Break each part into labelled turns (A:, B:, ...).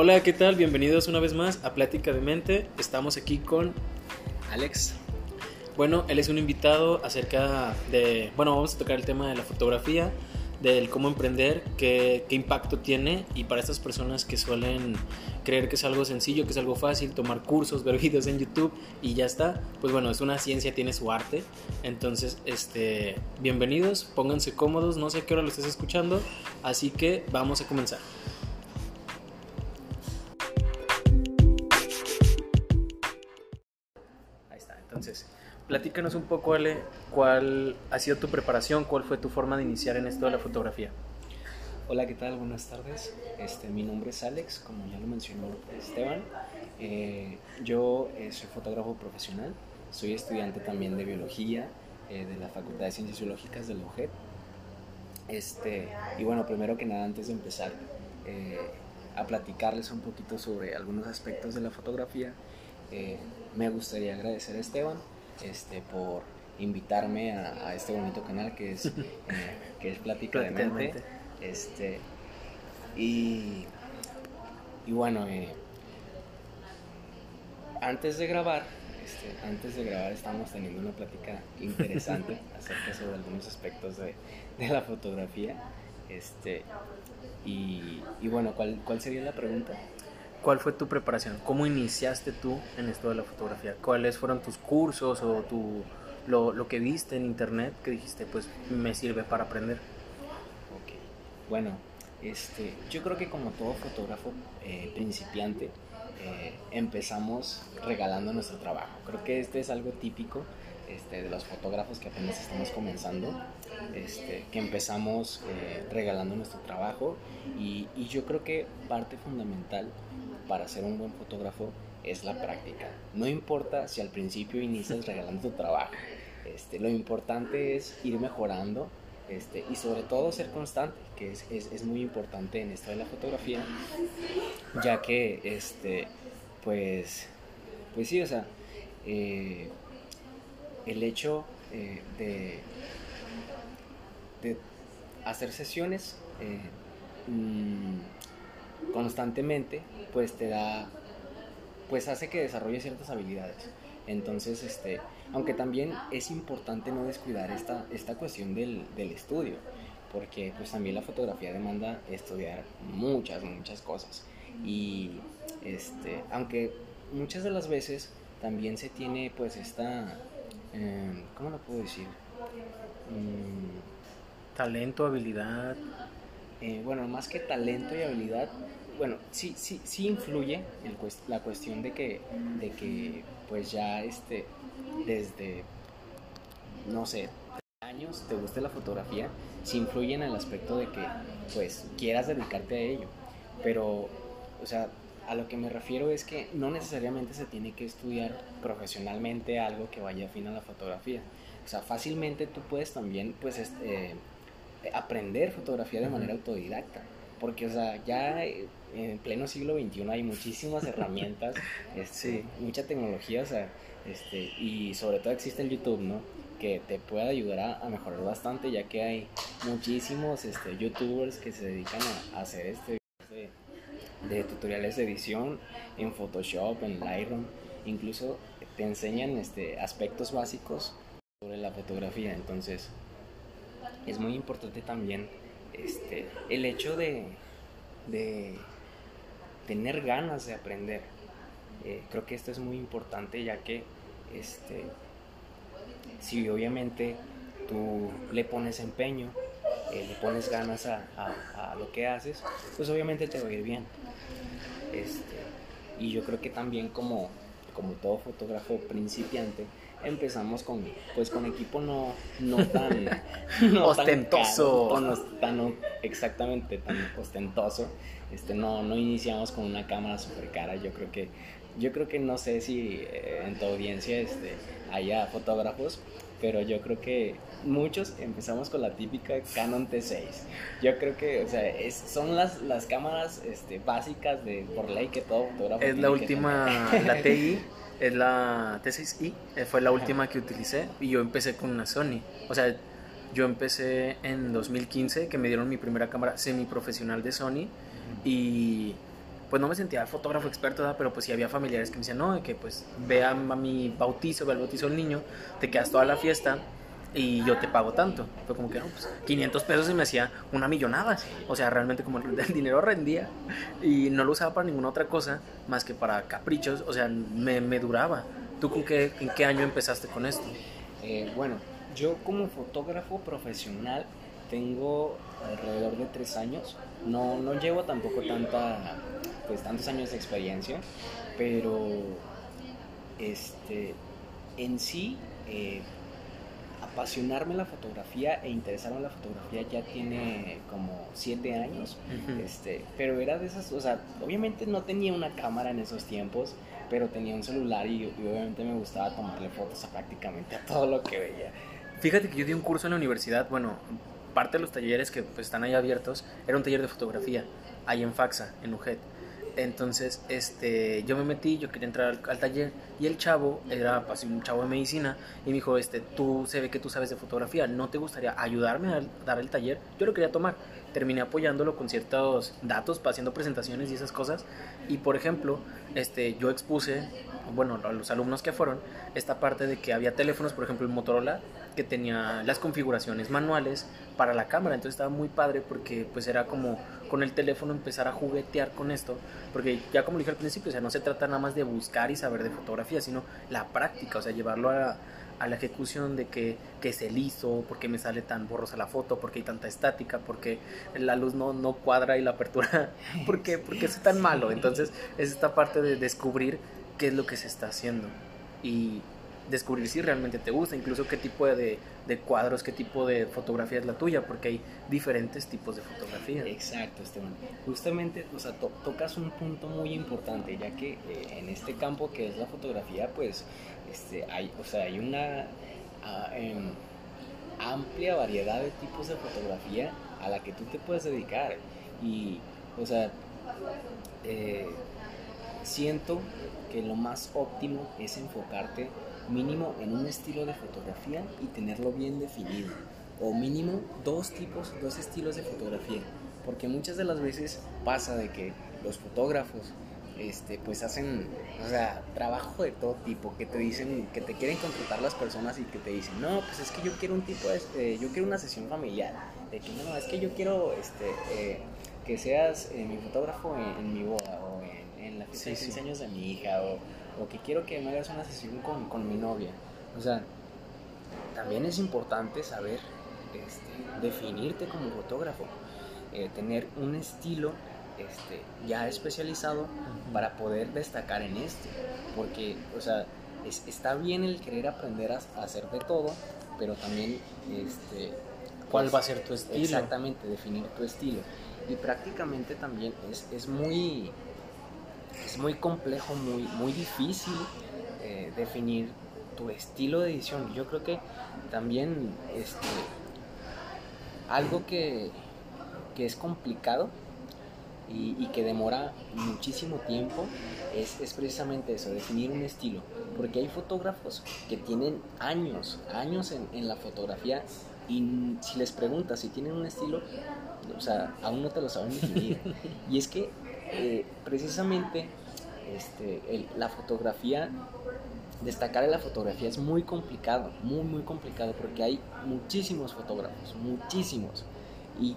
A: Hola, ¿qué tal? Bienvenidos una vez más a Plática de Mente. Estamos aquí con
B: Alex.
A: Bueno, él es un invitado acerca de, bueno, vamos a tocar el tema de la fotografía, del cómo emprender, qué, qué impacto tiene y para estas personas que suelen creer que es algo sencillo, que es algo fácil, tomar cursos, ver videos en YouTube y ya está, pues bueno, es una ciencia, tiene su arte. Entonces, este, bienvenidos, pónganse cómodos, no sé a qué hora lo estés escuchando, así que vamos a comenzar. Platícanos un poco, Ale, cuál ha sido tu preparación, cuál fue tu forma de iniciar en esto de la fotografía.
B: Hola, ¿qué tal? Buenas tardes. Este, mi nombre es Alex, como ya lo mencionó Esteban. Eh, yo eh, soy fotógrafo profesional, soy estudiante también de biología eh, de la Facultad de Ciencias Biológicas de la. Este, y bueno, primero que nada, antes de empezar a platicarles un poquito sobre algunos aspectos de la fotografía, me gustaría agradecer a Esteban este, por invitarme a, a este bonito canal que es, que es Plática de Mente. Este, y, y bueno, eh, antes de grabar, este, antes de grabar estamos teniendo una plática interesante acerca sobre algunos aspectos de, de la fotografía. Este, y, y, bueno, ¿cuál, ¿cuál sería la pregunta?
A: ¿Cuál fue tu preparación? ¿Cómo iniciaste tú en esto de la fotografía? ¿Cuáles fueron tus cursos o tu, lo, lo que viste en internet que dijiste, pues me sirve para aprender?
B: Bueno, este, yo creo que como todo fotógrafo eh, principiante, eh, empezamos regalando nuestro trabajo. Creo que este es algo típico este, de los fotógrafos que apenas estamos comenzando, este, que empezamos eh, regalando nuestro trabajo y, y, yo creo que parte fundamental para ser un buen fotógrafo es la práctica. No importa si al principio inicias regalando tu trabajo, este, lo importante es ir mejorando este, y sobre todo ser constante, que es, muy importante en esto de la fotografía, ya que, este, pues, pues sí, o sea, eh, el hecho eh, de, hacer sesiones eh, mmm, constantemente, pues te da, pues hace que desarrolle ciertas habilidades. Entonces, este, aunque también es importante no descuidar esta, esta cuestión del, del, estudio, porque pues también la fotografía demanda estudiar muchas, muchas cosas. Y este, aunque muchas de las veces también se tiene pues esta, eh, ¿cómo lo puedo decir?
A: Mm, talento, habilidad.
B: Eh, bueno, más que talento y habilidad, bueno, sí, sí, sí influye la cuestión de que, de que pues ya este, desde, no sé, años te guste la fotografía, sí influye en el aspecto de que pues quieras dedicarte a ello. Pero, o sea, a lo que me refiero es que no necesariamente se tiene que estudiar profesionalmente algo que vaya afín a la fotografía. O sea, fácilmente tú puedes también pues este, aprender fotografía de manera autodidacta. Porque, o sea, ya en pleno siglo XXI hay muchísimas herramientas, este, sí. mucha tecnología, o sea, este, y sobre todo existe el YouTube, ¿no? Que te puede ayudar a, a mejorar bastante, ya que hay muchísimos este, YouTubers que se dedican a, a hacer este de, de, tutoriales de edición en Photoshop, en Lightroom, incluso te enseñan este, aspectos básicos sobre la fotografía, entonces es muy importante también este, el hecho de, de tener ganas de aprender. Eh, creo que esto es muy importante ya que este, si obviamente tú le pones empeño, eh, le pones ganas a, a, lo que haces, pues obviamente te va a ir bien. Este, y yo creo que también como, como todo fotógrafo principiante, empezamos con pues con equipo no no tan
A: no ostentoso.
B: tan, caro, no, tan, exactamente tan ostentoso. Este no no iniciamos con una cámara super cara yo creo que yo creo que no sé si eh, en tu audiencia este haya fotógrafos pero yo creo que muchos empezamos con la típica Canon T6 yo creo que o sea es, son las las cámaras este básicas de por ley que todo fotógrafo
A: es la última la TI es la T6i, fue la última que utilicé y yo empecé con una Sony. O sea, yo empecé en 2015 que me dieron mi primera cámara semiprofesional de Sony y pues no me sentía fotógrafo experto, pero pues sí había familiares que me decían, no, que pues vea a mi bautizo, ve al bautizo del niño, te quedas toda la fiesta y yo te pago tanto. Fue como que, no, pues 500 pesos y me hacía una millonada. O sea, realmente como el dinero rendía y no lo usaba para ninguna otra cosa más que para caprichos, o sea, me, me duraba. ¿Tú con qué, en qué año empezaste con esto?
B: Eh, bueno, yo como fotógrafo profesional tengo alrededor de tres años. No, no llevo tampoco tanta, pues, tantos años de experiencia, pero este, en sí eh, apasionarme la fotografía e interesarme en la fotografía ya tiene como siete años. este, pero era de esas, o sea, obviamente no tenía una cámara en esos tiempos, pero tenía un celular y, obviamente me gustaba tomarle fotos a prácticamente a todo lo que veía.
A: Fíjate que yo di un curso en la universidad, bueno, parte de los talleres que pues, están ahí abiertos era un taller de fotografía, ahí en Faxa, en UJET. Entonces, este, yo me metí, yo quería entrar al, taller y el chavo era pues, un chavo de medicina y me dijo, este, tú se ve que tú sabes de fotografía, ¿no te gustaría ayudarme a dar el taller? Yo lo quería tomar. Terminé apoyándolo con ciertos datos, haciendo presentaciones y esas cosas. Y por ejemplo, este, yo expuse, bueno, a los alumnos que fueron, esta parte de que había teléfonos, por ejemplo el Motorola, que tenía las configuraciones manuales para la cámara. Entonces estaba muy padre porque pues era como con el teléfono empezar a juguetear con esto, porque ya como dije al principio, o sea, no se trata nada más de buscar y saber de fotografía, sino la práctica, o sea, llevarlo a, a la ejecución de que, que es liso, por qué me sale tan borrosa la foto, por qué hay tanta estática, por qué la luz no, no cuadra y la apertura, por qué, por qué es tan malo. Entonces es esta parte de descubrir qué es lo que se está haciendo y descubrir si realmente te gusta, incluso qué tipo de, de cuadros, qué tipo de fotografía es la tuya, porque hay diferentes tipos de fotografía.
B: Exacto, Esteban. Justamente, o sea, tocas un punto muy importante, ya que eh, en este campo que es la fotografía, pues, este, hay, o sea, hay una ah, em, amplia variedad de tipos de fotografía a la que tú te puedes dedicar. Y, o sea, eh, siento que lo más óptimo es enfocarte mínimo en un estilo de fotografía y tenerlo bien definido. O mínimo dos tipos, dos estilos de fotografía. Porque muchas de las veces pasa de que los fotógrafos este, pues hacen, o sea, trabajo de todo tipo, que te dicen, que te quieren contratar las personas y que te dicen, no, pues es que yo quiero un tipo, este, yo quiero una sesión familiar, de que no, es que yo quiero, este, eh, que seas eh, mi fotógrafo en, mi boda o en, la fiesta de 15 años de mi hija o o que quiero que me hagas una sesión con, con mi novia. O sea, también es importante saber este, definirte como fotógrafo, eh, tener un estilo este, ya especializado para poder destacar en este. Porque, o sea, está bien el querer aprender a, hacer de todo, pero también, este,
A: ¿cuál pues, va a ser tu estilo?
B: Exactamente, definir tu estilo. Y prácticamente también es, es muy es muy complejo, muy, muy difícil eh, definir tu estilo de edición. Yo creo que también este, algo que, que es complicado y, que demora muchísimo tiempo es, es, precisamente eso, definir un estilo. Porque hay fotógrafos que tienen años, años en, en la fotografía y si les preguntas si tienen un estilo, o sea, aún no te lo saben definir. y es que eh, precisamente este, la fotografía, destacar en la fotografía es muy complicado, muy, muy complicado, porque hay muchísimos fotógrafos, muchísimos. Y,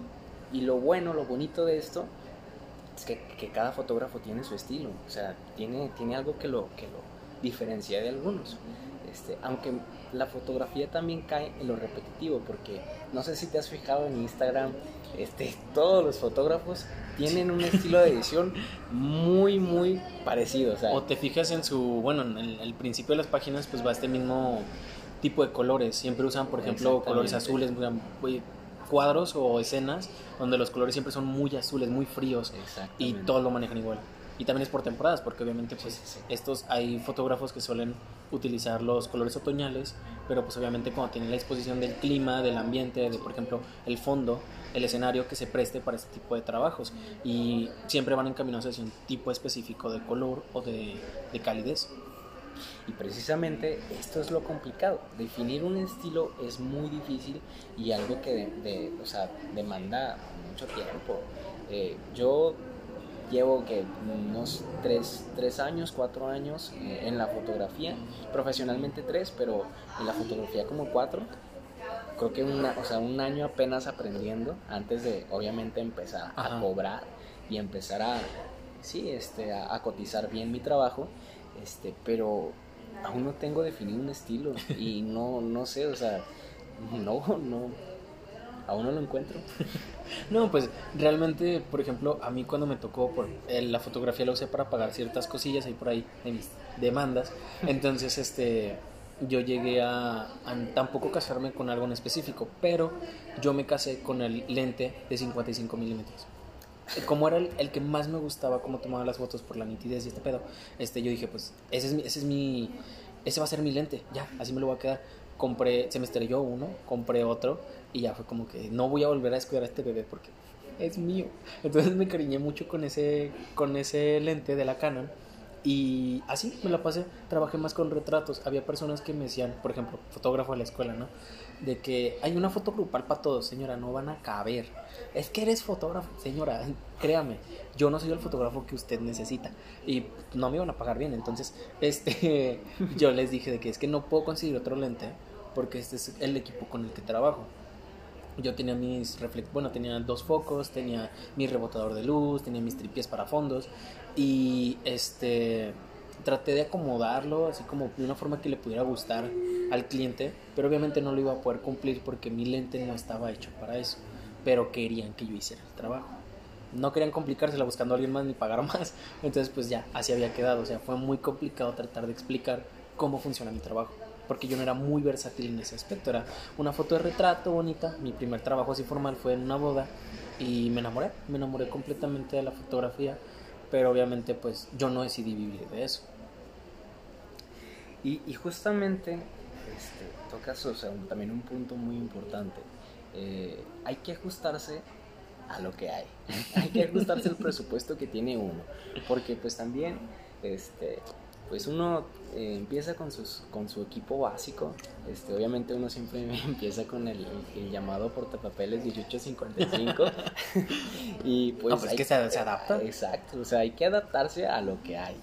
B: y lo bueno, lo bonito de esto es que, cada fotógrafo tiene su estilo, o sea, tiene, tiene algo que lo, que lo diferencia de algunos. Este, aunque la fotografía también cae en lo repetitivo, porque no sé si te has fijado en Instagram, este, todos los fotógrafos tienen un estilo de edición muy, muy parecido.
A: O, te fijas en su, bueno, en el, principio de las páginas pues va este mismo tipo de colores. Siempre usan, por ejemplo, colores azules, cuadros o escenas donde los colores siempre son muy azules, muy fríos y todos lo manejan igual. Y también es por temporadas, porque obviamente pues estos hay fotógrafos que suelen utilizar los colores otoñales, pero pues obviamente cuando tienen la exposición del clima, del ambiente, de por ejemplo el fondo, el escenario que se preste para este tipo de trabajos y siempre van encaminados hacia un tipo específico de color o de, de calidez.
B: Y precisamente esto es lo complicado. Definir un estilo es muy difícil y algo que de, o sea, demanda mucho tiempo. Eh, yo llevo que unos tres, tres años, cuatro años eh, en la fotografía, profesionalmente tres, pero en la fotografía como cuatro. Creo que una, o sea, un año apenas aprendiendo antes de obviamente empezar a cobrar y empezar a, sí, este, a, a cotizar bien mi trabajo, este, pero aún no tengo definido un estilo y no, no sé, o sea, no, no, aún no lo encuentro.
A: No, pues realmente, por ejemplo, a mí cuando me tocó, por, eh, la fotografía la usé para pagar ciertas cosillas ahí por ahí de mis demandas. Entonces, este, yo llegué a, a tampoco casarme con algo en específico, pero yo me casé con el lente de 55 milímetros. Como era el, el que más me gustaba, cómo tomaba las fotos por la nitidez y este pedo, este, yo dije, pues, ese es mi, ese es mi, ese va a ser mi lente, ya, así me lo voy a quedar. Compré, se me estrelló uno, compré otro y ya fue como que no voy a volver a descuidar a este bebé porque es mío. Entonces me cariñé mucho con ese, con ese lente de la Canon y así me la pasé. Trabajé más con retratos. Había personas que me decían, por ejemplo, fotógrafo de la escuela, ¿no? De que hay una foto grupal para todos, señora, no van a caber. Es que eres fotógrafo, señora, créame, yo no soy el fotógrafo que usted necesita y no me iban a pagar bien. Entonces, este, yo les dije de que es que no puedo conseguir otro lente porque este es el equipo con el que trabajo. Yo tenía mis reflect bueno tenía dos focos tenía mi rebotador de luz tenía mis tripies para fondos y este traté de acomodarlo así como de una forma que le pudiera gustar al cliente pero obviamente no lo iba a poder cumplir porque mi lente no estaba hecho para eso pero querían que yo hiciera el trabajo. No querían complicársela buscando a alguien más ni pagar más entonces pues ya así había quedado o sea fue muy complicado tratar de explicar cómo funciona mi trabajo porque yo no era muy versátil en ese aspecto. Era una foto de retrato bonita. Mi primer trabajo así formal fue en una boda y me enamoré. Me enamoré completamente de la fotografía, pero obviamente pues yo no decidí vivir de eso.
B: Y, y justamente este, tocas o sea, un- también un punto muy importante. Eh, hay que ajustarse a lo que hay. hay que ajustarse al presupuesto que tiene uno. Porque pues también, este, pues uno eh, empieza con, sus, con su equipo básico. Este, obviamente uno siempre empieza con el, el llamado portapapeles 1855. y pues...
A: No, pues es
B: hay-
A: que se- se adapta.
B: Exacto, o sea, hay que adaptarse a lo que hay.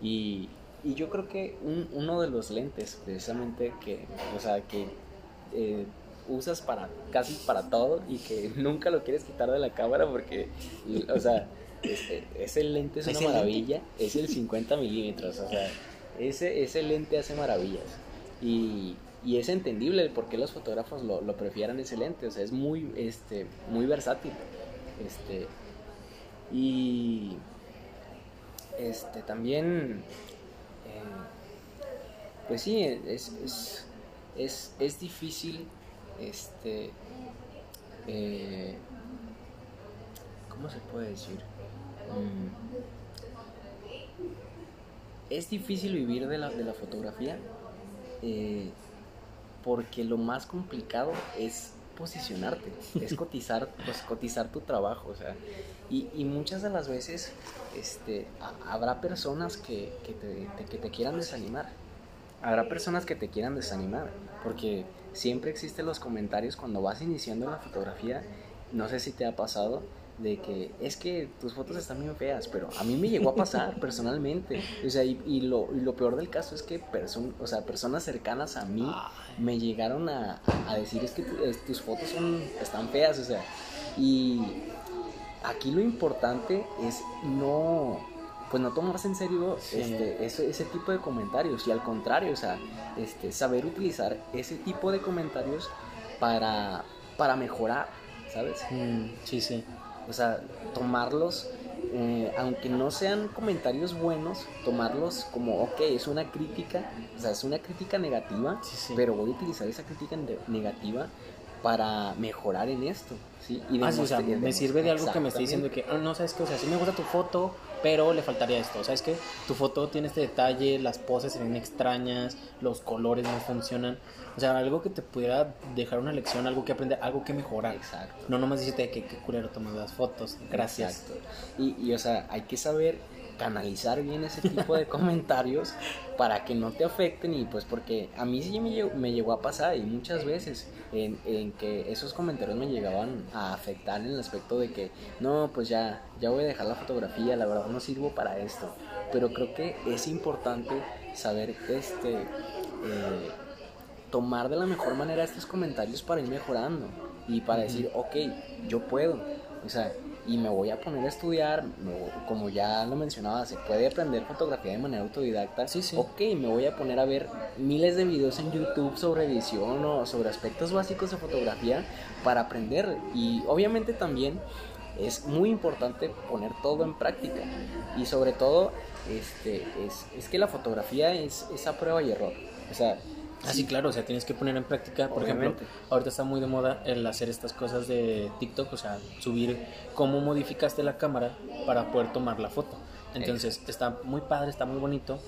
B: Y, y yo creo que un- uno de los lentes, precisamente, que, o sea, que eh, usas para casi para todo y que nunca lo quieres quitar de la cámara porque, o sea, este, ese lente es una maravilla, es el 50 milímetros, o sea, ese, ese lente hace maravillas. Y, y es entendible el por qué los fotógrafos lo, lo prefieran ese lente, o sea, es muy, este, muy versátil. Este, y este también eh, pues sí es, es, es, es difícil este eh, cómo se puede decir es difícil vivir de la, de la fotografía eh, porque lo más complicado es posicionarte, es cotizar, pues, cotizar tu trabajo, o sea, y, y muchas de las veces este, ha- habrá personas que, que te, te- que te quieran desanimar, habrá personas que te quieran desanimar, porque siempre existen los comentarios cuando vas iniciando la fotografía, no sé si te ha pasado, de que es que tus fotos están bien feas, pero a mí me llegó a pasar personalmente. O sea, y, y lo, y lo peor del caso es que o sea, personas cercanas a mí me llegaron a, a decir es que tu- es- tus fotos son, están feas, o sea, y aquí lo importante es no, pues no tomarse en serio
A: Sí.
B: este, ese, ese tipo de comentarios y al contrario, o sea, este, saber utilizar ese tipo de comentarios para, para mejorar, ¿sabes?
A: Mm, sí, sí.
B: O sea, tomarlos, eh, aunque no sean comentarios buenos, tomarlos como, ok, es una crítica, o sea, es una crítica negativa,
A: Sí, sí.
B: pero voy a utilizar esa crítica ne- negativa para mejorar en esto, ¿sí? Y
A: Ah, sí, o sea, me sirve de algo que me esté
B: Exactamente.
A: diciendo que, ah, no, sabes que, o sea, sí me gusta tu foto, pero le faltaría esto. ¿Sabes que Tu foto tiene este detalle, las poses se ven extrañas, los colores no funcionan. O sea, algo que te pudiera dejar una lección, algo que aprender, algo que mejorar.
B: Exacto.
A: No nomás decirte que qué culero tomas las fotos. Gracias.
B: Exacto. Y, y, o sea, hay que saber canalizar bien ese tipo de comentarios para que no te afecten y pues porque a mí sí me llegó, me llegó a pasar y muchas veces en, en, que esos comentarios me llegaban a afectar en el aspecto de que no, pues ya, ya voy a dejar la fotografía, la verdad no sirvo para esto, pero creo que es importante saber este, eh, tomar de la mejor manera estos comentarios para ir mejorando y para decir, ok, yo puedo, o sea, y me voy a poner a estudiar, como ya lo mencionaba, se puede aprender fotografía de manera autodidacta.
A: Sí, sí.
B: Ok, me voy a poner a ver miles de videos en YouTube sobre edición o sobre aspectos básicos de fotografía para aprender. Y obviamente también es muy importante poner todo en práctica. Y sobre todo, este, es, es que la fotografía es esa prueba y error. O sea,
A: Así, ah, claro, o sea, tienes que poner en práctica, por ejemplo, ahorita está muy de moda el hacer estas cosas de TikTok, o sea, subir cómo modificaste la cámara para poder tomar la foto. Entonces, está muy padre, está muy bonito,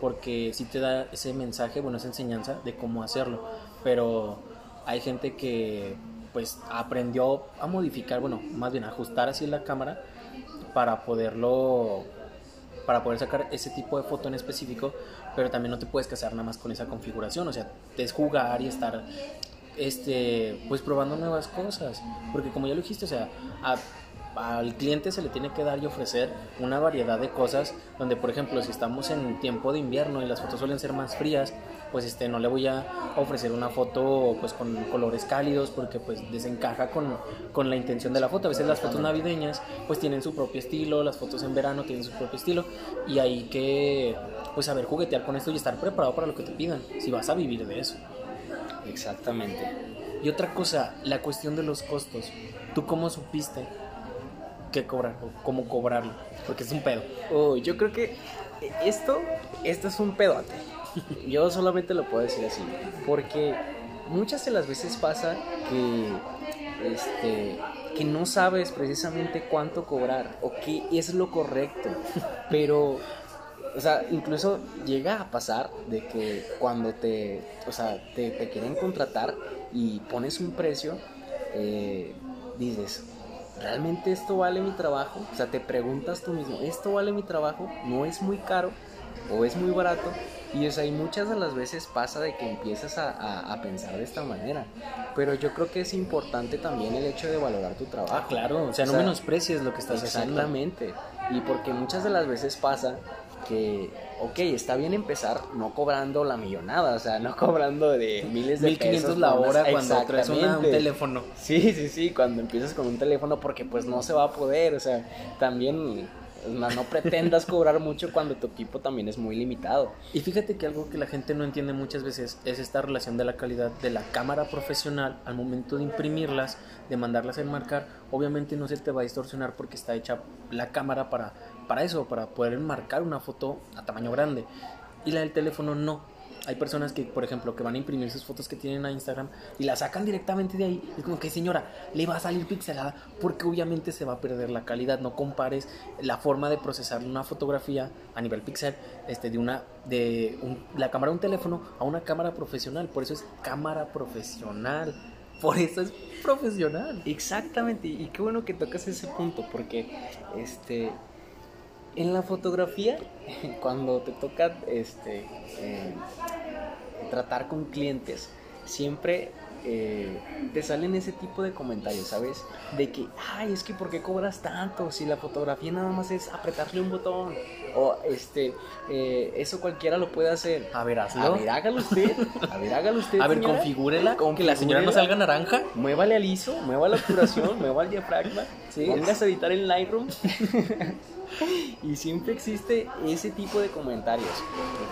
A: porque sí te da ese mensaje, bueno, esa enseñanza de cómo hacerlo, pero hay gente que pues aprendió a modificar, bueno, más bien a ajustar así la cámara para poderlo para poder sacar ese tipo de foto en específico, pero también no te puedes casar nada más con esa configuración, o sea, es jugar y estar este pues probando nuevas cosas, porque como ya lo dijiste, o sea, al cliente se le tiene que dar y ofrecer una variedad de cosas donde por ejemplo si estamos en tiempo de invierno y las fotos suelen ser más frías pues este no le voy a ofrecer una foto pues con colores cálidos porque pues desencaja con, con la intención de la foto. A veces las fotos navideñas pues tienen su propio estilo, las fotos en verano tienen su propio estilo y hay que pues saber juguetear con esto y estar preparado para lo que te pidan, si vas a vivir de eso.
B: Exactamente.
A: Y otra cosa, la cuestión de los costos. ¿Tú cómo supiste qué cobrar o cómo cobrarlo? Porque es un pedo.
B: Oh, yo creo que esto, esto es un pedote. Yo solamente lo puedo decir así, porque muchas de las veces pasa que este que no sabes precisamente cuánto cobrar o qué es lo correcto, pero o sea, incluso llega a pasar de que cuando te, o sea, te, quieren contratar y pones un precio, eh, dices, ¿realmente esto vale mi trabajo? O sea, te preguntas tú mismo, ¿esto vale mi trabajo? ¿No es muy caro o es muy barato? Y o sea, y muchas de las veces pasa de que empiezas a, a, pensar de esta manera. Pero yo creo que es importante también el hecho de valorar tu trabajo. Ah,
A: claro, o sea, no menosprecies lo que estás
B: haciendo. Exactamente. Y porque muchas de las veces pasa que, ok, está bien empezar no cobrando la millonada, o sea, no cobrando de miles de 1500
A: la hora cuando traes un teléfono.
B: Sí, sí, sí, cuando empiezas con un teléfono porque pues no se va a poder, o sea, también no, pretendas cobrar mucho cuando tu equipo también es muy limitado.
A: Y fíjate que algo que la gente no entiende muchas veces es esta relación de la calidad de la cámara profesional al momento de imprimirlas, de mandarlas a enmarcar. Obviamente no se te va a distorsionar porque está hecha la cámara para, para eso, para poder enmarcar una foto a tamaño grande. Y la del teléfono no hay personas que, por ejemplo, que van a imprimir sus fotos que tienen a Instagram y la sacan directamente de ahí. Es como que, señora, le va a salir pixelada porque obviamente se va a perder la calidad. No compares la forma de procesar una fotografía a nivel pixel este, de una de la cámara de un teléfono a una cámara profesional. Por eso es cámara profesional. Por eso es profesional.
B: Exactamente. Y qué bueno que tocas ese punto porque este en la fotografía, cuando te toca este, eh, tratar con clientes, siempre eh, te salen ese tipo de comentarios, ¿sabes? De que, ay, es que ¿por qué cobras tanto? Si la fotografía nada más es apretarle un botón. O este, eh, eso cualquiera lo puede hacer.
A: A ver, hazlo.
B: A ver, hágalo usted. A ver, hágalo usted.
A: A ver, configúrela. Que la señora no salga naranja.
B: Muévale al ISO, mueva la obturación, mueva el diafragma. Sí. A editar en Lightroom. y siempre existe ese tipo de comentarios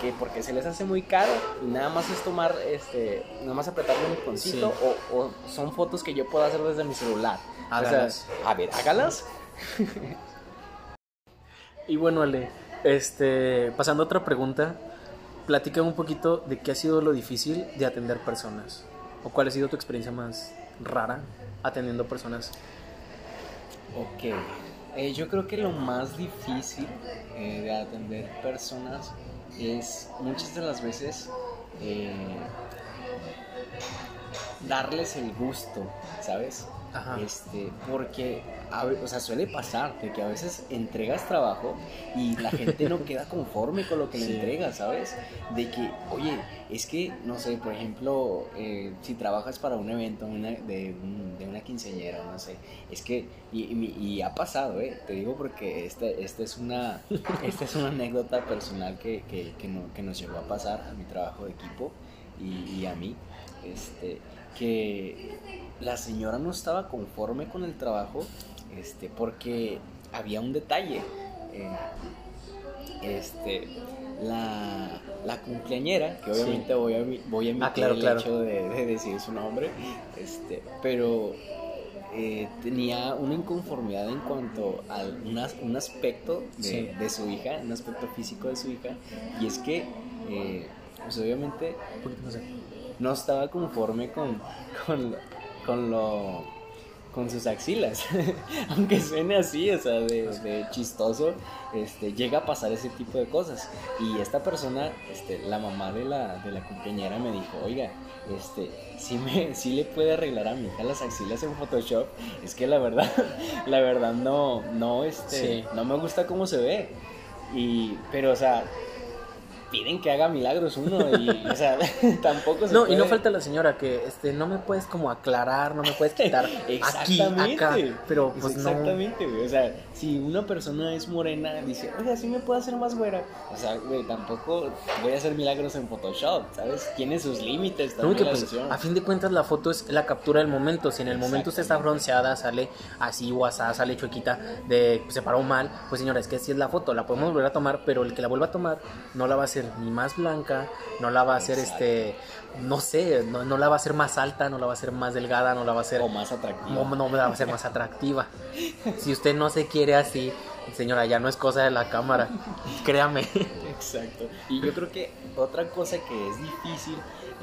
B: que porque se les hace muy caro y nada más es tomar este nada más apretarle un botoncito o, son fotos que yo puedo hacer desde mi celular
A: hágalas
B: a ver hágalas
A: y bueno Ale este pasando a otra pregunta platícame un poquito de qué ha sido lo difícil de atender personas o cuál ha sido tu experiencia más rara atendiendo personas
B: ok eh, yo creo que lo más difícil eh, de atender personas es muchas de las veces eh, darles el gusto, ¿sabes? Este, porque, o sea, suele pasar de que a veces entregas trabajo y la gente no queda conforme con lo que le entregas, ¿sabes? De que, oye, es que, no sé, por ejemplo, eh, si trabajas para un evento de, una quinceañera, no sé, es que, y, ha pasado, ¿eh? Te digo porque esta, esta, es, una, esta es una anécdota personal que, que, que, nos llegó a pasar a mi trabajo de equipo y, y a mí, este, que la señora no estaba conforme con el trabajo, este, porque había un detalle. Eh, este, la, la cumpleañera, que obviamente voy a, voy a
A: ah, emitir el
B: hecho de, decir su nombre, este, pero eh, tenía una inconformidad en cuanto a un aspecto de, de, su hija, un aspecto físico de su hija, y es que, eh, pues obviamente, no estaba conforme con, con, con lo con sus axilas. Aunque suene así, o sea, de, chistoso, este, llega a pasar ese tipo de cosas. Y esta persona, este, la mamá de la, de la compañera me dijo, oiga, este, si me, si le puede arreglar a mi hija las axilas en Photoshop, es que la verdad, la verdad no, no, este, no me gusta cómo se ve. Y, pero, o sea, piden que haga milagros uno y, o sea, tampoco se
A: No, y no falta la señora que, este, no me puedes como aclarar, no me puedes quitar aquí, acá, pero pues
B: Exactamente, güey, o sea, si una persona es morena, dice, oye, ¿sí me puedo hacer más güera? O sea, güey, tampoco voy a hacer milagros en Photoshop, ¿sabes? Tiene sus límites también
A: no, pues, a fin de cuentas la foto es la captura del momento, si en el momento usted está bronceada, sale así guasada, sale chuequita, de se paró mal, pues señora, es que así es la foto, la podemos volver a tomar, pero el que la vuelva a tomar no la va a hacer ni más blanca, no la va a hacer este, no sé, no, la va a hacer más alta, no la va a hacer más delgada, no la va a hacer...
B: O más atractiva.
A: No, no la va a hacer más atractiva. si usted no se quiere así, señora, ya no es cosa de la cámara, créame.
B: Exacto. Y yo creo que otra cosa que es difícil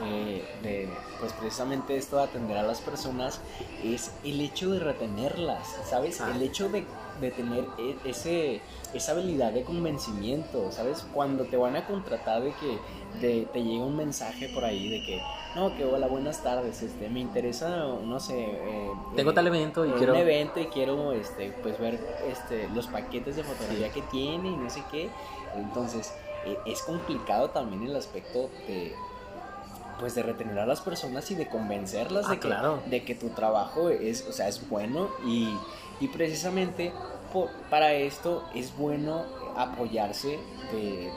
B: eh, de, pues precisamente esto de atender a las personas es el hecho de retenerlas, ¿sabes? Ah. El hecho de, de tener e, ese esa habilidad de convencimiento, ¿sabes? Cuando te van a contratar de que te, te llega un mensaje por ahí de que, no, que hola, buenas tardes, este, me interesa, no sé, eh,
A: tengo tal evento y
B: eh,
A: quiero
B: un evento y quiero, este, pues ver, este, los paquetes de fotografía que tiene y no sé qué, entonces e, es complicado también el aspecto de pues de retener a las personas y de convencerlas de,
A: ah,
B: que, de que tu trabajo es, o sea, es bueno y, y precisamente para esto es bueno apoyarse de,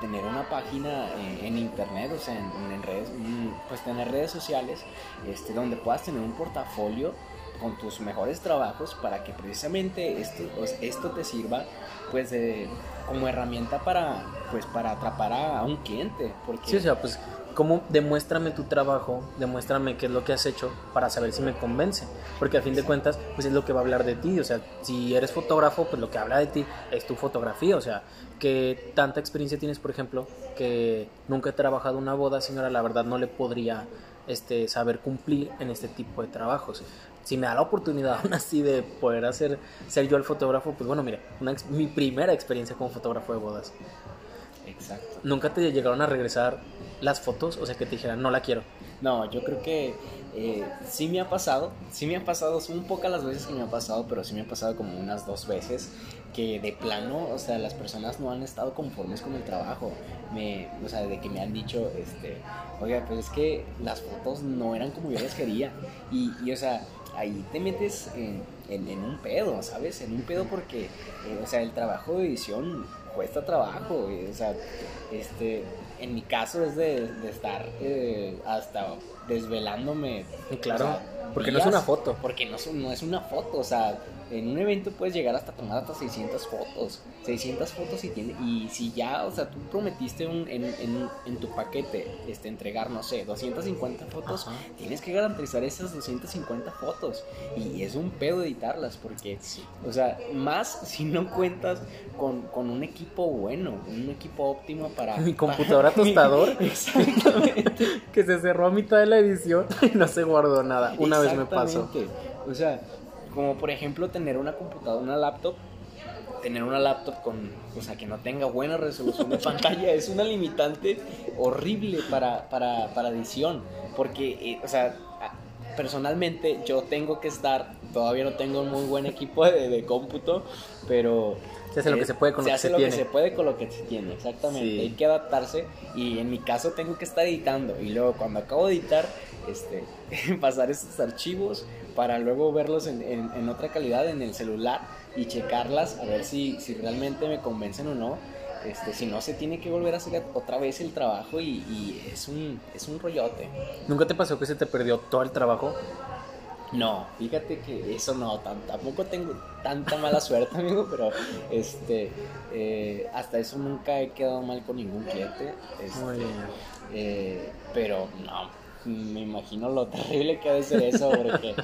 B: tener una página en, internet, o sea, en, redes, mm, pues tener redes sociales, este, donde puedas tener un portafolio con tus mejores trabajos para que precisamente esto, pues, esto te sirva pues como herramienta para pues para atrapar a, un cliente porque
A: sí o sea pues ¿Cómo demuéstrame tu trabajo, demuéstrame qué es lo que has hecho para saber si me convence? Porque a fin de cuentas, pues es lo que va a hablar de ti. O sea, si eres fotógrafo, pues lo que habla de ti es tu fotografía. O sea, que tanta experiencia tienes, por ejemplo, que nunca he trabajado una boda, señora, la verdad no le podría este, saber cumplir en este tipo de trabajos. Si me da la oportunidad aún así de poder hacer, ser yo el fotógrafo, pues bueno, mire, mi primera experiencia como fotógrafo de bodas.
B: Exacto.
A: ¿Nunca te llegaron a regresar las fotos? O sea, que te dijeran, no la quiero.
B: No, yo creo que eh, sí me ha pasado, sí me ha pasado, son pocas las veces que me ha pasado, pero sí me ha pasado como unas dos veces que de plano, o sea, las personas no han estado conformes con el trabajo. Me, o sea, de que me han dicho, este, oiga, pues es que las fotos no eran como yo las quería. Y, y o sea, ahí te metes en, en, un pedo, ¿sabes? En un pedo porque, eh, o sea, el trabajo de edición cuesta trabajo, o sea, este, en mi caso es de, estar eh, hasta desvelándome.
A: Claro, porque no es una foto.
B: Porque no, no es una foto, o sea, en un evento puedes llegar hasta tomar hasta 600 fotos. 600 fotos y tiene y si ya, o sea, tú prometiste un, en, en, en, tu paquete este, entregar, no sé, 250 fotos, tienes que garantizar esas 250 fotos. Y es un pedo editarlas porque, o sea, más si no cuentas con, con un equipo bueno, un equipo óptimo para...
A: Mi computadora tostador. Exactamente. que se cerró a mitad de la edición y no se guardó nada. Una vez me pasó.
B: O sea, como por ejemplo tener una computadora, una laptop, tener una laptop con, o sea, que no tenga buena resolución de pantalla es una limitante horrible para, para, para edición. Porque, eh, o sea, personalmente yo tengo que estar, todavía no tengo un muy buen equipo de, de cómputo, pero
A: se hace lo que se puede con
B: se
A: lo que
B: hace
A: se
B: lo
A: tiene.
B: que se puede con lo que se tiene, exactamente.
A: Sí.
B: Hay que adaptarse y en mi caso tengo que estar editando y luego cuando acabo de editar, este, pasar esos archivos para luego verlos en, en- en otra calidad en el celular y checarlas a ver si, si realmente me convencen o no. Este, si no, se tiene que volver a hacer otra vez el trabajo y, y es, un, es un rollote.
A: ¿Nunca te pasó que se te perdió todo el trabajo?
B: No, fíjate que eso no, tam- tampoco tengo tanta mala suerte, amigo, pero este, eh, hasta eso nunca he quedado mal con ningún cliente. este,
A: Muy bien.
B: eh, pero no, me imagino lo terrible que ha de ser eso, porque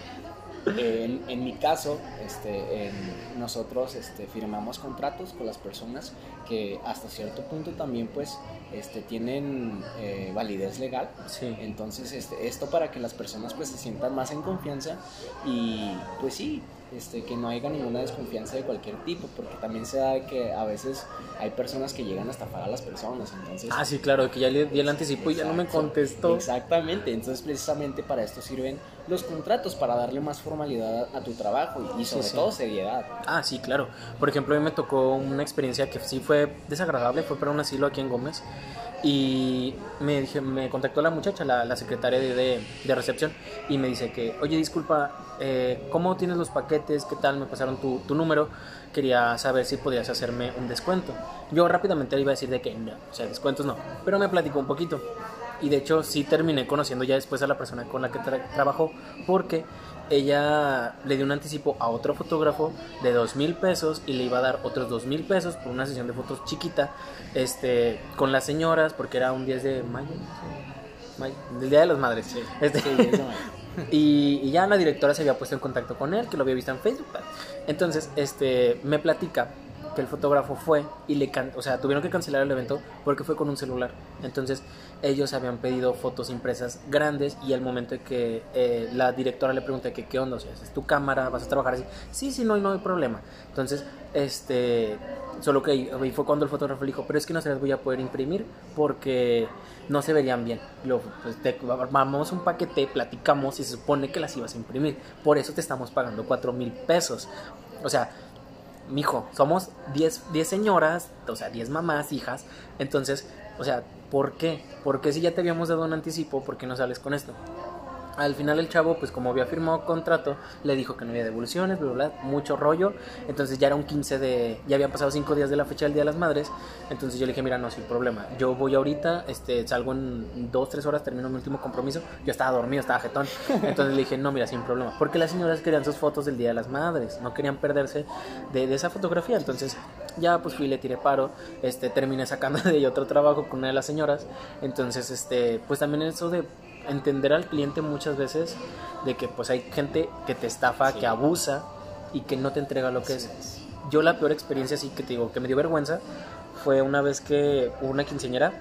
B: eh, en, en mi caso, este, en- nosotros este, firmamos contratos con las personas que hasta cierto punto también pues este, tienen eh, validez legal.
A: Sí.
B: Entonces, este, esto para que las personas pues se sientan más en confianza y pues sí, este, que no haya ninguna desconfianza de cualquier tipo, porque también se da que a veces hay personas que llegan a estafar a las personas, entonces...
A: Ah, sí, claro, que ya le di el anticipo y ya no me contestó.
B: Exactamente, entonces precisamente para esto sirven los contratos, para darle más formalidad a, tu trabajo y, y sobre
A: sí.
B: todo seriedad.
A: Ah, sí, claro. Por ejemplo, a mí me tocó una experiencia que sí fue desagradable, fue para un asilo aquí en Gómez. Y me, dije, me contactó la muchacha, la, la secretaria de, de- recepción, y me dice que, oye, disculpa, eh, ¿cómo tienes los paquetes? ¿Qué tal? Me pasaron tu, tu número. Quería saber si podías hacerme un descuento. Yo rápidamente le iba a decir de que no, o sea, descuentos no. Pero me platicó un poquito. Y de hecho sí terminé conociendo ya después a la persona con la que tra- trabajó porque ella le dio un anticipo a otro fotógrafo de dos mil pesos y le iba a dar otros dos mil pesos por una sesión de fotos chiquita este con las señoras porque era un 10 de mayo, mayo del Día de las Madres. Este,
B: Sí,
A: y, y ya la directora se había puesto en contacto con él, que lo había visto en Facebook. Entonces, este, me platica que el fotógrafo fue y le can o sea, tuvieron que cancelar el evento porque fue con un celular. Entonces, ellos habían pedido fotos impresas grandes y al momento de que eh, la directora le pregunta que qué onda, o sea, ¿es tu cámara? ¿Vas a trabajar así? Sí, sí, no, no hay problema. Entonces, este, solo que ahí fue cuando el fotógrafo le dijo, pero es que no se las voy a poder imprimir porque no se verían bien. Luego, pues, te armamos un paquete, platicamos y se supone que las ibas a imprimir. Por eso te estamos pagando cuatro mil pesos. O sea, mijo, somos 10, 10 señoras, o sea, 10 mamás, hijas. Entonces, o sea, ¿por qué? ¿Por qué si ya te habíamos dado un anticipo, por qué no sales con esto? Al final el chavo, pues como había firmado contrato, le dijo que no había devoluciones, bla, bla, mucho rollo. Entonces ya era un 15 de... Ya habían pasado 5 días de la fecha del Día de las Madres. Entonces yo le dije, mira, no, sin problema. Yo voy ahorita, este, salgo en 2, 3 horas, termino mi último compromiso. Yo estaba dormido, estaba jetón. Entonces le dije, no, mira, sin problema. Porque las señoras querían sus fotos del Día de las Madres. No querían perderse de, esa fotografía. Entonces ya pues fui, le tiré paro. Este, terminé sacando de otro trabajo con una de las señoras. Entonces, este, pues también eso de entender al cliente muchas veces de que pues hay gente que te estafa,
B: Sí.
A: que abusa y que no te entrega lo que es. Yo la peor experiencia sí que te digo que me dio vergüenza fue una vez que una quinceañera,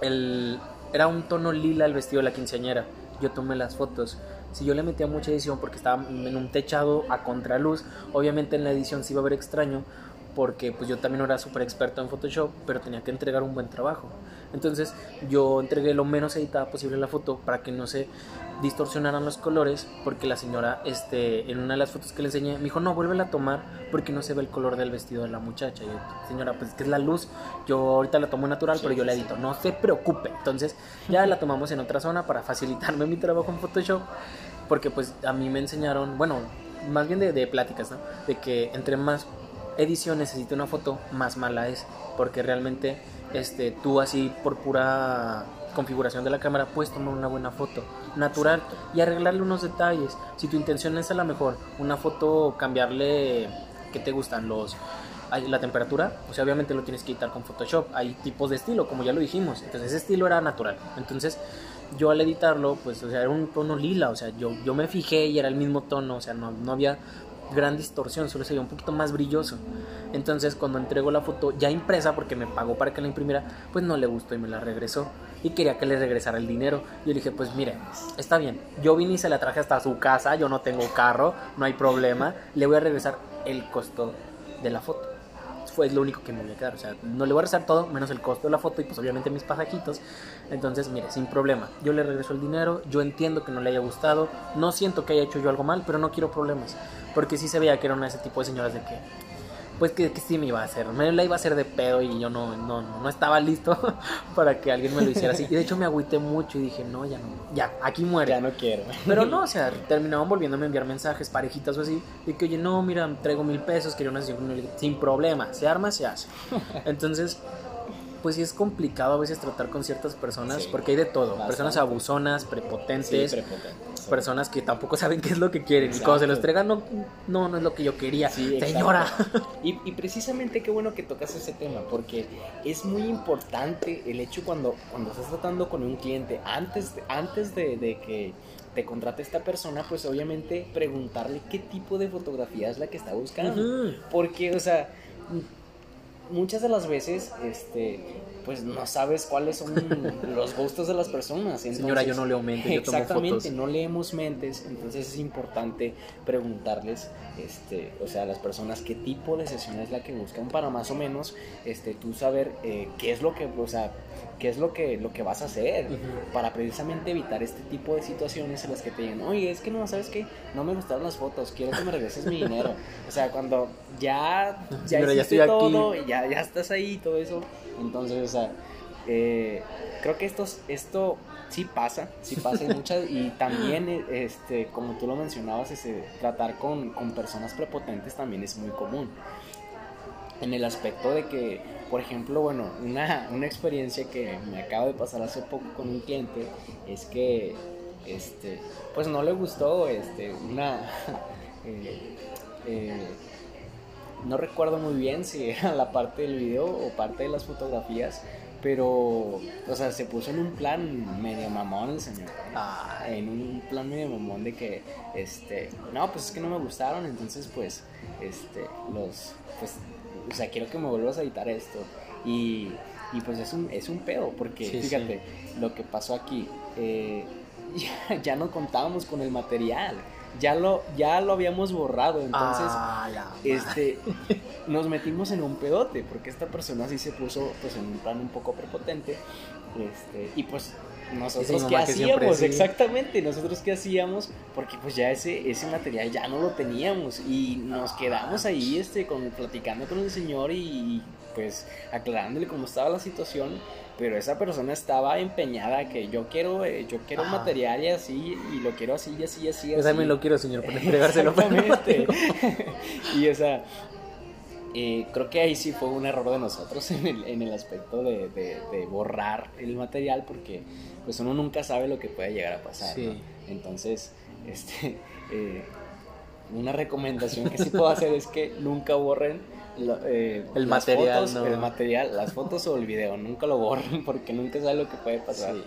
A: el, era un tono lila el vestido de la quinceañera. Yo tomé las fotos. Si yo le metía mucha edición porque estaba en un techado a contraluz, obviamente en la edición se iba a ver extraño porque pues yo también era súper experto en Photoshop, pero tenía que entregar un buen trabajo. Entonces yo entregué lo menos editada posible la foto para que no se distorsionaran los colores, porque la señora este, en una de las fotos que le enseñé me dijo, no, vuélvela a tomar porque no se ve el color del vestido de la muchacha. Y yo, señora, pues que es la luz, yo ahorita la tomo natural, pero yo la edito, no se preocupe. Entonces ya la tomamos en otra zona para facilitarme mi trabajo en Photoshop, porque pues a mí me enseñaron, bueno, más bien de, de pláticas, ¿no? De que entre más edición necesita una foto, más mala es. Porque realmente este, tú así por pura configuración de la cámara puedes tomar una buena foto natural y arreglarle unos detalles. Si tu intención es a lo mejor una foto cambiarle, ¿qué te gustan? Los la temperatura, o sea, obviamente lo tienes que quitar con Photoshop. Hay tipos de estilo, como ya lo dijimos. Entonces, ese estilo era natural. Entonces, yo al editarlo, pues, o sea, era un tono lila. O sea, yo, yo me fijé y era el mismo tono. O sea, no, no había gran distorsión, solo se veía un poquito más brilloso. Entonces, cuando entrego la foto ya impresa, porque me pagó para que la imprimiera, pues no le gustó y me la regresó. Y quería que le regresara el dinero. Yo le dije, pues mire, está bien. Yo vine y se la traje hasta su casa. Yo no tengo carro, no hay problema. Le voy a regresar el costo de la foto. fue lo único que me voy a quedar. O sea, no le voy a rezar todo, menos el costo de la foto y pues obviamente mis pasajitos. Entonces, mire, sin problema. Yo le regreso el dinero, yo entiendo que no le haya gustado, no siento que haya hecho yo algo mal, pero no quiero problemas. Porque sí se veía que era una de ese tipo de señoras de que pues que, que, sí me iba a hacer. Me la iba a hacer de pedo y yo no, no, no estaba listo para que alguien me lo hiciera así. Y de hecho me agüité mucho y dije, no, ya no, ya, aquí muere.
B: Ya no quiero.
A: Pero no, o sea, terminaban volviéndome a enviar mensajes, parejitas o así, de que, oye, no, mira, traigo mil pesos, quería una sesión sin problema, se arma, se hace. Entonces, pues sí es complicado a veces tratar con ciertas personas,
B: Sí,
A: porque hay de todo.
B: bastante.
A: Personas abusonas, prepotentes,
B: Sí, prepotente.
A: personas que tampoco saben qué es lo que quieren. Y cuando se los entregan, no, no, no es lo que yo quería.
B: Sí.
A: Señora.
B: Y, y precisamente qué bueno que tocas ese tema, porque es muy importante el hecho cuando, cuando estás tratando con un cliente, antes, antes de, de que te contrate esta persona, pues obviamente preguntarle qué tipo de fotografía es la que está buscando. Porque, o sea, muchas de las veces, este, pues no sabes cuáles son los gustos de las personas.
A: Señora, yo no leo mentes, yo tomo
B: Exactamente,
A: fotos.
B: no leemos mentes, entonces es importante preguntarles, este, o sea, a las personas qué tipo de sesión es la que buscan para más o menos, este, tú saber eh, qué es lo que, o sea, qué es lo que, lo que vas a hacer para precisamente evitar este tipo de situaciones en las que te digan, oye, es que no, ¿sabes qué? No me gustaron las fotos, quiero que me regreses mi dinero. O sea, cuando ya, ya,
A: estoy aquí.
B: todo, y ya, ya estás ahí y todo eso, entonces, o sea, eh, creo que esto, esto sí pasa, sí pasa y muchas, y también, este, como tú lo mencionabas, ese, tratar con, con personas prepotentes también es muy común en el aspecto de que, por ejemplo, bueno, una, una experiencia que me acaba de pasar hace poco con un cliente es que, este, pues no le gustó, este, una, eh, eh, no recuerdo muy bien si era la parte del video o parte de las fotografías, pero, o sea, se puso en un plan medio mamón el señor.
A: Ah,
B: En un plan medio mamón de que, este, no, pues es que no me gustaron, entonces pues, este, los, pues, o sea, quiero que me vuelvas a editar esto. Y, y pues es un, es un pedo, porque
A: Sí,
B: fíjate, lo que pasó aquí, eh, ya, ya no contábamos con el material, ya lo, ya lo habíamos borrado, entonces
A: ah,
B: este, nos metimos en un pedote, porque esta persona sí se puso pues en un plan un poco prepotente, este, y pues nosotros qué
A: que
B: hacíamos, exactamente, nosotros qué hacíamos, porque pues ya ese, ese material ya no lo teníamos y nos quedamos ahí este, con, platicando con el señor y pues aclarándole cómo estaba la situación, pero esa persona estaba empeñada que yo quiero, eh, yo quiero
A: Ajá.
B: material y así, y lo quiero así, y así, y así,
A: Yo
B: así.
A: también lo quiero, señor, para entregárselo.
B: y o sea, eh, creo que ahí sí fue un error de nosotros en el, en el aspecto de, de- de borrar el material porque pues uno nunca sabe lo que puede llegar a pasar.
A: Sí.
B: ¿no? Entonces, este, eh, una recomendación que sí puedo hacer es que nunca borren eh,
A: El
B: las
A: material,
B: fotos,
A: no.
B: el material, las fotos o el video, nunca lo borren porque nunca sabe lo que puede pasar.
A: Sí.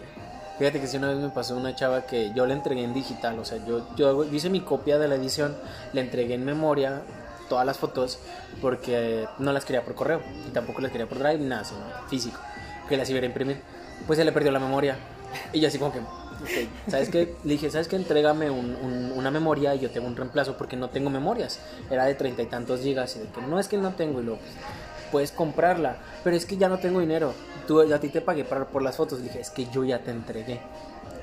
A: Fíjate que si una vez me pasó una chava que yo le entregué en digital, o sea, yo, yo hice mi copia de la edición, le entregué en memoria todas las fotos porque no las quería por correo y tampoco las quería por drive nada, sino físico, que las iba a imprimir. Pues se le perdió la memoria y yo así como que, ¿sabes qué? Le dije, ¿sabes qué? Entrégame un- un- una memoria y yo tengo un reemplazo porque no tengo memorias. Era de treinta y tantos gigas y de que no es que no tengo y luego pues, puedes comprarla, pero es que ya no tengo dinero. Tú, a ti te pagué por las fotos. Le dije, es que yo ya te entregué.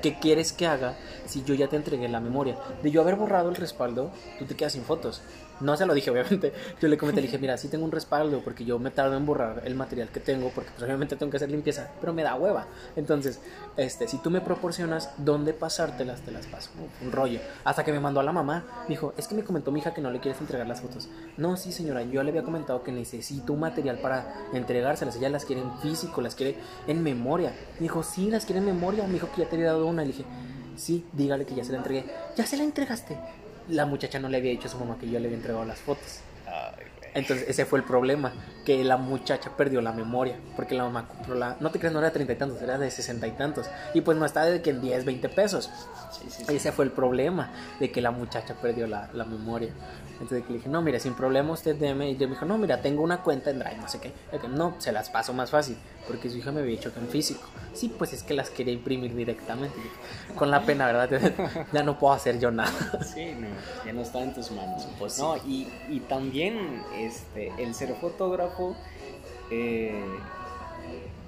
A: ¿Qué quieres que haga si yo ya te entregué la memoria? De yo haber borrado el respaldo, tú te quedas sin fotos. No se lo dije, obviamente. Yo le comenté, le dije, mira, sí tengo un respaldo porque yo me tardo en borrar el material que tengo porque pues, obviamente tengo que hacer limpieza, pero me da hueva. Entonces, este, si tú me proporcionas dónde pasártelas, te las paso. Un rollo. Hasta que me mandó a la mamá. Dijo, es que me comentó mi hija que no le quieres entregar las fotos. No, sí, señora, yo le había comentado que necesito un material para entregárselas. Ella las quiere en físico, las quiere en memoria. Me dijo, sí, las quiere en memoria. Me dijo que ya te había dado una. Le dije, sí, dígale que ya se la entregué. Ya se la entregaste. La muchacha no le había dicho a su mamá que yo le había entregado las fotos. Entonces ese fue el problema, que la muchacha perdió la memoria, porque la mamá compró la... No te creas, no era de treinta y tantos, era de sesenta y tantos. Y pues no está de que en 10, 20 pesos.
B: Sí, sí, sí.
A: Ese fue el problema, de que la muchacha perdió la, la memoria. Entonces le dije, no, mira, sin problema usted deme. Y yo me dijo, no, mira, tengo una cuenta en Drive, no sé qué. Que, no, se las paso más fácil, porque su hija me había dicho que en físico. Sí, pues es que las quería imprimir directamente. Con la pena, ¿verdad? ya no puedo hacer yo nada.
B: Sí, no, ya no está en tus manos. Pues no, y, y también este, el ser fotógrafo... Eh,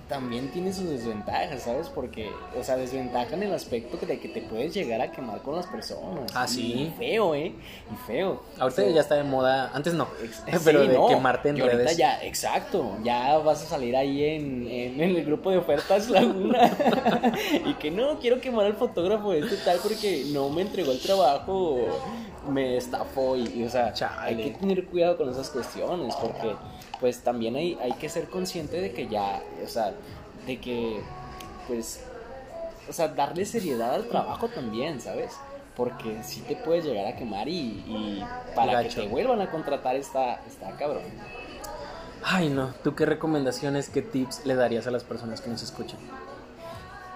B: también tiene sus desventajas, ¿sabes? Porque, o sea, desventaja en el aspecto de que te puedes llegar a quemar con las personas.
A: Ah, sí.
B: Y feo, ¿eh? Y feo.
A: Ahorita ya está de moda, antes no, pero de quemarte en
B: ahorita ya, exacto, ya vas a salir ahí en, en, el grupo de ofertas Laguna y que no, quiero quemar al fotógrafo este tal porque no me entregó el trabajo, me estafó y, o sea, hay que tener cuidado con esas cuestiones porque pues también hay, hay que ser consciente de que ya, o sea, de que, pues, o sea, darle seriedad al trabajo también, ¿sabes? Porque si te puedes llegar a quemar y, para que te vuelvan a contratar está, está cabrón.
A: Ay, no. ¿Tú qué recomendaciones, qué tips le darías a las personas que nos escuchan?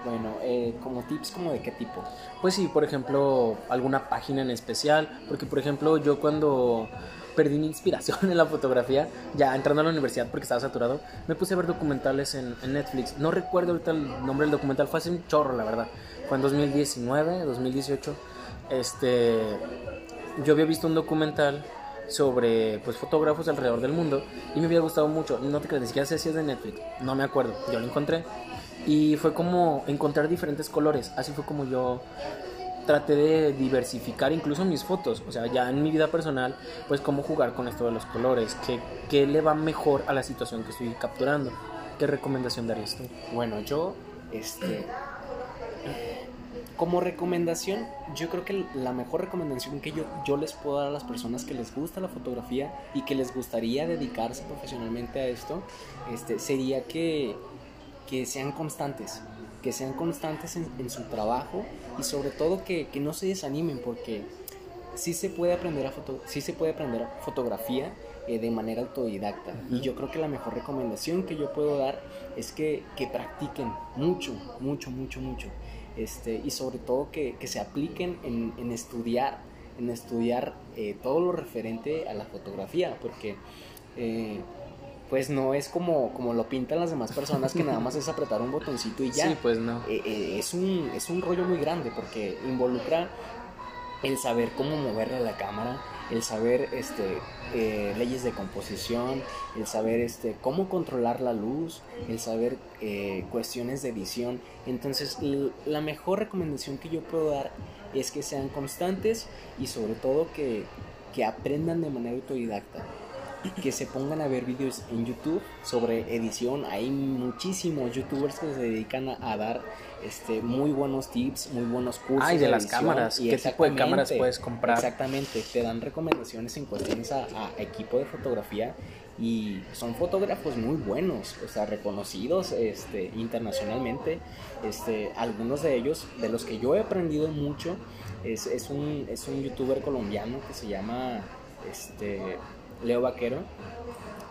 B: Bueno, eh, como tips, como de qué tipo?
A: Pues sí, por ejemplo, alguna página en especial. Porque, por ejemplo, yo cuando perdí mi inspiración en la fotografía, ya entrando a la universidad porque estaba saturado, me puse a ver documentales en, Netflix. No recuerdo ahorita el nombre del documental, fue hace un chorro, la verdad. Fue en 2019, 2018. Este, yo había visto un documental sobre pues fotógrafos alrededor del mundo y me había gustado mucho. No te crees, ni siquiera sé si es de Netflix, no me acuerdo. Yo lo encontré y fue como encontrar diferentes colores. Así fue como yo traté de diversificar incluso mis fotos, o sea, ya en mi vida personal, pues cómo jugar con esto de los colores, qué, qué le va mejor a la situación que estoy capturando. ¿Qué recomendación darías tú?
B: Bueno, yo, este, como recomendación, yo creo que la mejor recomendación que yo, yo les puedo dar a las personas que les gusta la fotografía y que les gustaría dedicarse profesionalmente a esto, este, sería que, que sean constantes, que sean constantes en, su trabajo y sobre todo que, no se desanimen porque sí se puede aprender, a foto, sí se puede aprender fotografía eh, de manera autodidacta. Y yo creo que la mejor recomendación que yo puedo dar es que, practiquen mucho, mucho, mucho, mucho. Este, y sobre todo que, se apliquen en, estudiar, en estudiar eh, todo lo referente a la fotografía, porque eh, pues no es como, como lo pintan las demás personas que nada más es apretar un botoncito y ya.
A: Sí, pues no.
B: Eh, eh, es, un, es un rollo muy grande porque involucra el saber cómo moverle la cámara, el saber este, eh, leyes de composición, el saber este, cómo controlar la luz, el saber cuestiones de edición. Entonces la mejor recomendación que yo puedo dar es que sean constantes y sobre todo que, que aprendan de manera autodidacta que se pongan a ver vídeos en YouTube sobre edición. Hay muchísimos youtubers que se dedican a, dar este, muy buenos tips, muy buenos cursos.
A: Ay, de, las cámaras. ¿Qué tipo de cámaras puedes comprar?
B: Exactamente, te dan recomendaciones en cuestiones a, equipo de fotografía y son fotógrafos muy buenos, o sea, reconocidos este, internacionalmente. Este, algunos de ellos, de los que yo he aprendido mucho, es, es, un, es un youtuber colombiano que se llama este, Leo Vaquero,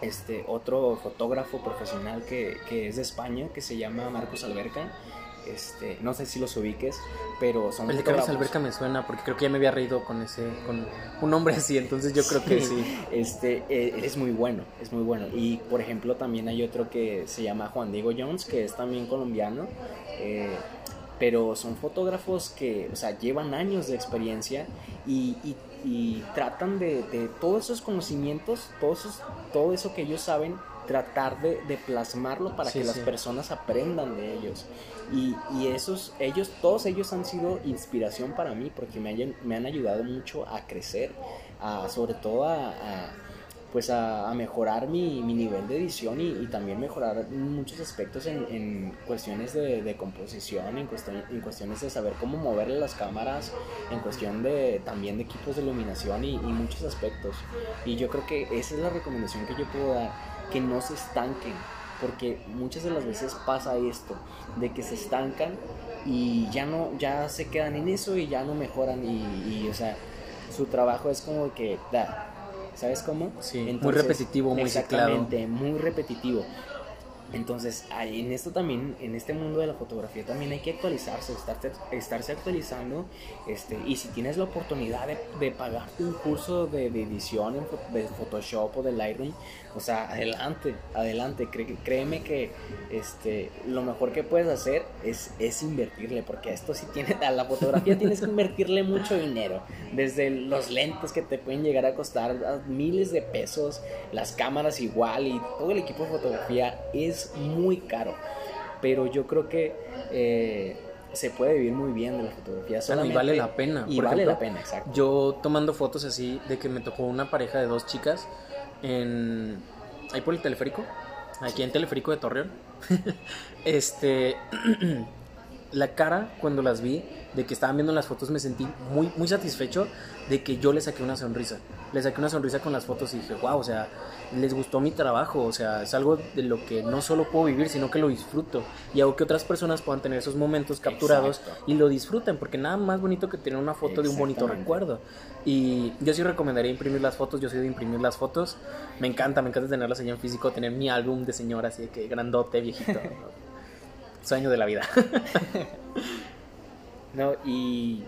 B: este, otro fotógrafo profesional que, es de España, que se llama Marcos Alberca. Este, no sé si los ubiques, pero son
A: El de Carlos Alberca me suena porque creo que ya me había reído con ese con un hombre así, entonces yo creo que sí.
B: Este eh, es muy bueno, es muy bueno. Y por ejemplo también hay otro que se llama Juan Diego Jones, que es también colombiano. Eh, pero son fotógrafos que, o sea, llevan años de experiencia y, y tratan de, de, todos esos conocimientos, todos todo eso que ellos saben, tratar de, de plasmarlo para que las personas aprendan de ellos. Y, y, esos, ellos, todos ellos han sido inspiración para mí porque me, me han ayudado mucho a crecer, a, sobre todo a pues a, mejorar mi, mi, nivel de edición y, también mejorar muchos aspectos en, en cuestiones de, de, composición, en, cuestión, en cuestiones de saber cómo moverle las cámaras, en cuestión de también de equipos de iluminación y, y, muchos aspectos. Y yo creo que esa es la recomendación que yo puedo dar, que no se estanquen, porque muchas de las veces pasa esto, de que se estancan y ya no, ya se quedan en eso y ya no mejoran y, y o sea, su trabajo es como que da, ¿Sabes cómo?
A: Sí, muy repetitivo, muy
B: Exactamente, muy repetitivo. Entonces, en esto también, en este mundo de la fotografía también hay que actualizarse, estarse, estarse actualizando. Este, y si tienes la oportunidad de, de pagar un curso de, edición de Photoshop o de Lightroom, o sea, adelante, adelante. créeme que este, lo mejor que puedes hacer es, es invertirle, porque esto sí tiene, a la fotografía tienes que invertirle mucho dinero. Desde los lentes que te pueden llegar a costar miles de pesos, las cámaras igual y todo el equipo de fotografía es muy caro. Pero yo creo que eh, se puede vivir muy bien de la fotografía.
A: y vale la pena.
B: Y vale la pena, exacto.
A: Yo tomando fotos así de que me tocó una pareja de dos chicas en ahí por el teleférico, aquí en teleférico de Torreón. este la cara cuando las vi de que estaban viendo las fotos me sentí muy muy satisfecho de que yo le saqué una sonrisa. Le saqué una sonrisa con las fotos y dije, "Wow, o sea, les gustó mi trabajo, o sea, es algo de lo que no solo puedo vivir, sino que lo disfruto y hago que otras personas puedan tener esos momentos capturados y lo disfruten, porque nada más bonito que tener una foto de un bonito recuerdo. Y yo sí recomendaría imprimir las fotos, yo soy de imprimir las fotos, me encanta, me encanta tenerlas allá en físico, tener mi álbum de señora así de que grandote, viejito. Sueño de la vida.
B: no, y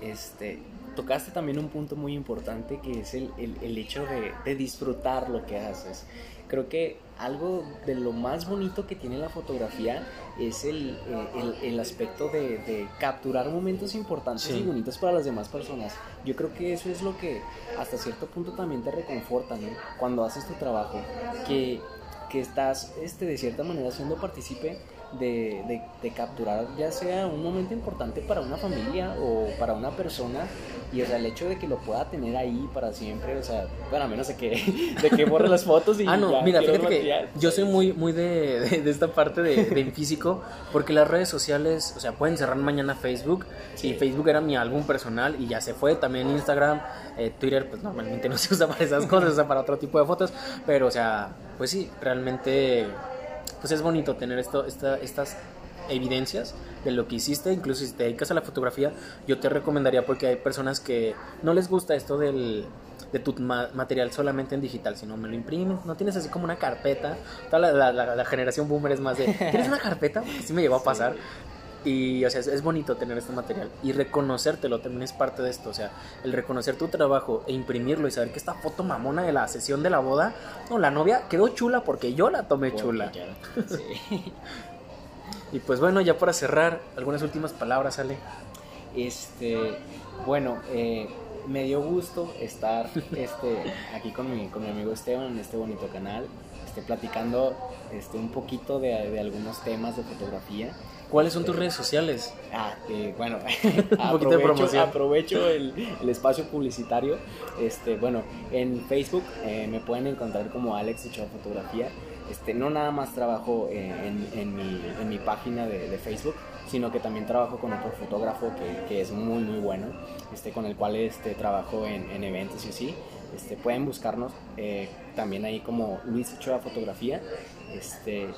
B: este tocaste también un punto muy importante que es el, el, hecho de, de, disfrutar lo que haces. Creo que algo de lo más bonito que tiene la fotografía es el, eh, el aspecto de, de, capturar momentos importantes y bonitos para las demás personas. Yo creo que eso es lo que hasta cierto punto también te reconforta ¿no? cuando haces tu trabajo, que, que estás este, de cierta manera siendo partícipe de, de, capturar ya sea un momento importante para una familia o para una persona y o sea el hecho de que lo pueda tener ahí para siempre o sea bueno a menos de que de que borre las fotos y
A: ah no mira fíjate que yo soy muy muy de, de, esta parte de, de físico porque las redes sociales o sea pueden cerrar mañana Facebook y Facebook era mi álbum personal y ya se fue. También Instagram eh, Twitter pues normalmente no se usa para esas cosas se usa para otro tipo de fotos pero o sea pues sí realmente pues es bonito tener esto, esta, estas evidencias de lo que hiciste, incluso si te dedicas a la fotografía, yo te recomendaría porque hay personas que no les gusta esto del, de tu material solamente en digital, sino me lo imprimes, no tienes así como una carpeta, toda la, la, generación boomer es más de, ¿tienes una carpeta? Porque sí me llegó a pasar, y, o sea, es, bonito tener este material y reconocértelo también es parte de esto. O sea, el reconocer tu trabajo e imprimirlo y saber que esta foto mamona de la sesión de la boda, no, la novia quedó chula porque yo la tomé chula. y pues bueno, ya para cerrar, algunas últimas palabras, Ale.
B: Este, bueno, eh, me dio gusto estar este, aquí con mi, con mi amigo Esteban en este bonito canal, este, platicando este, un poquito de, de algunos temas de fotografía.
A: ¿Cuáles son tus redes sociales?
B: Ah, eh, bueno, aprovecho, aprovecho el, el, espacio publicitario. Este, bueno, en Facebook eh, me pueden encontrar como Alex Ochoa Fotografía. Este, no nada más trabajo eh, en, en, mi, en, mi, página de, de, Facebook, sino que también trabajo con otro fotógrafo que, que, es muy muy bueno, este, con el cual este, trabajo en, en eventos y así. Este, pueden buscarnos también ahí como Luis Ochoa Fotografía. Este,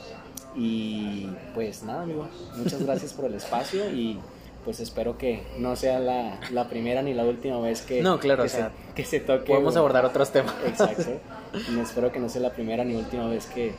B: y pues nada, amigo, muchas gracias por el espacio y pues espero que no sea la, la primera ni la última vez que,
A: no, claro,
B: que, se, que se toque.
A: Podemos abordar otros temas.
B: Exacto. Y espero que no sea la primera ni última vez que,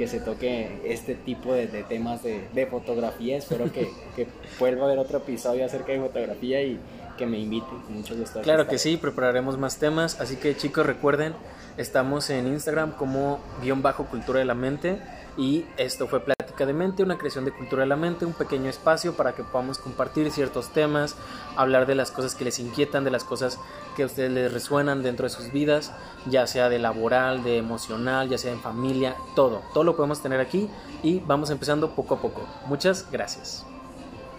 B: que se toque este tipo de, de temas de, de, fotografía. Espero que, que vuelva a haber otro episodio acerca de fotografía y que me inviten. Mucho gusto.
A: Claro que sí, prepararemos más temas. Así que chicos, recuerden, estamos en Instagram como guion bajo cultura de la mente y esto fue Plática de Mente, una creación de Cultura de la Mente, un pequeño espacio para que podamos compartir ciertos temas, hablar de las cosas que les inquietan, de las cosas que a ustedes les resuenan dentro de sus vidas, ya sea de laboral, de emocional, ya sea en familia, todo. Todo lo podemos tener aquí y vamos empezando poco a poco. Muchas gracias.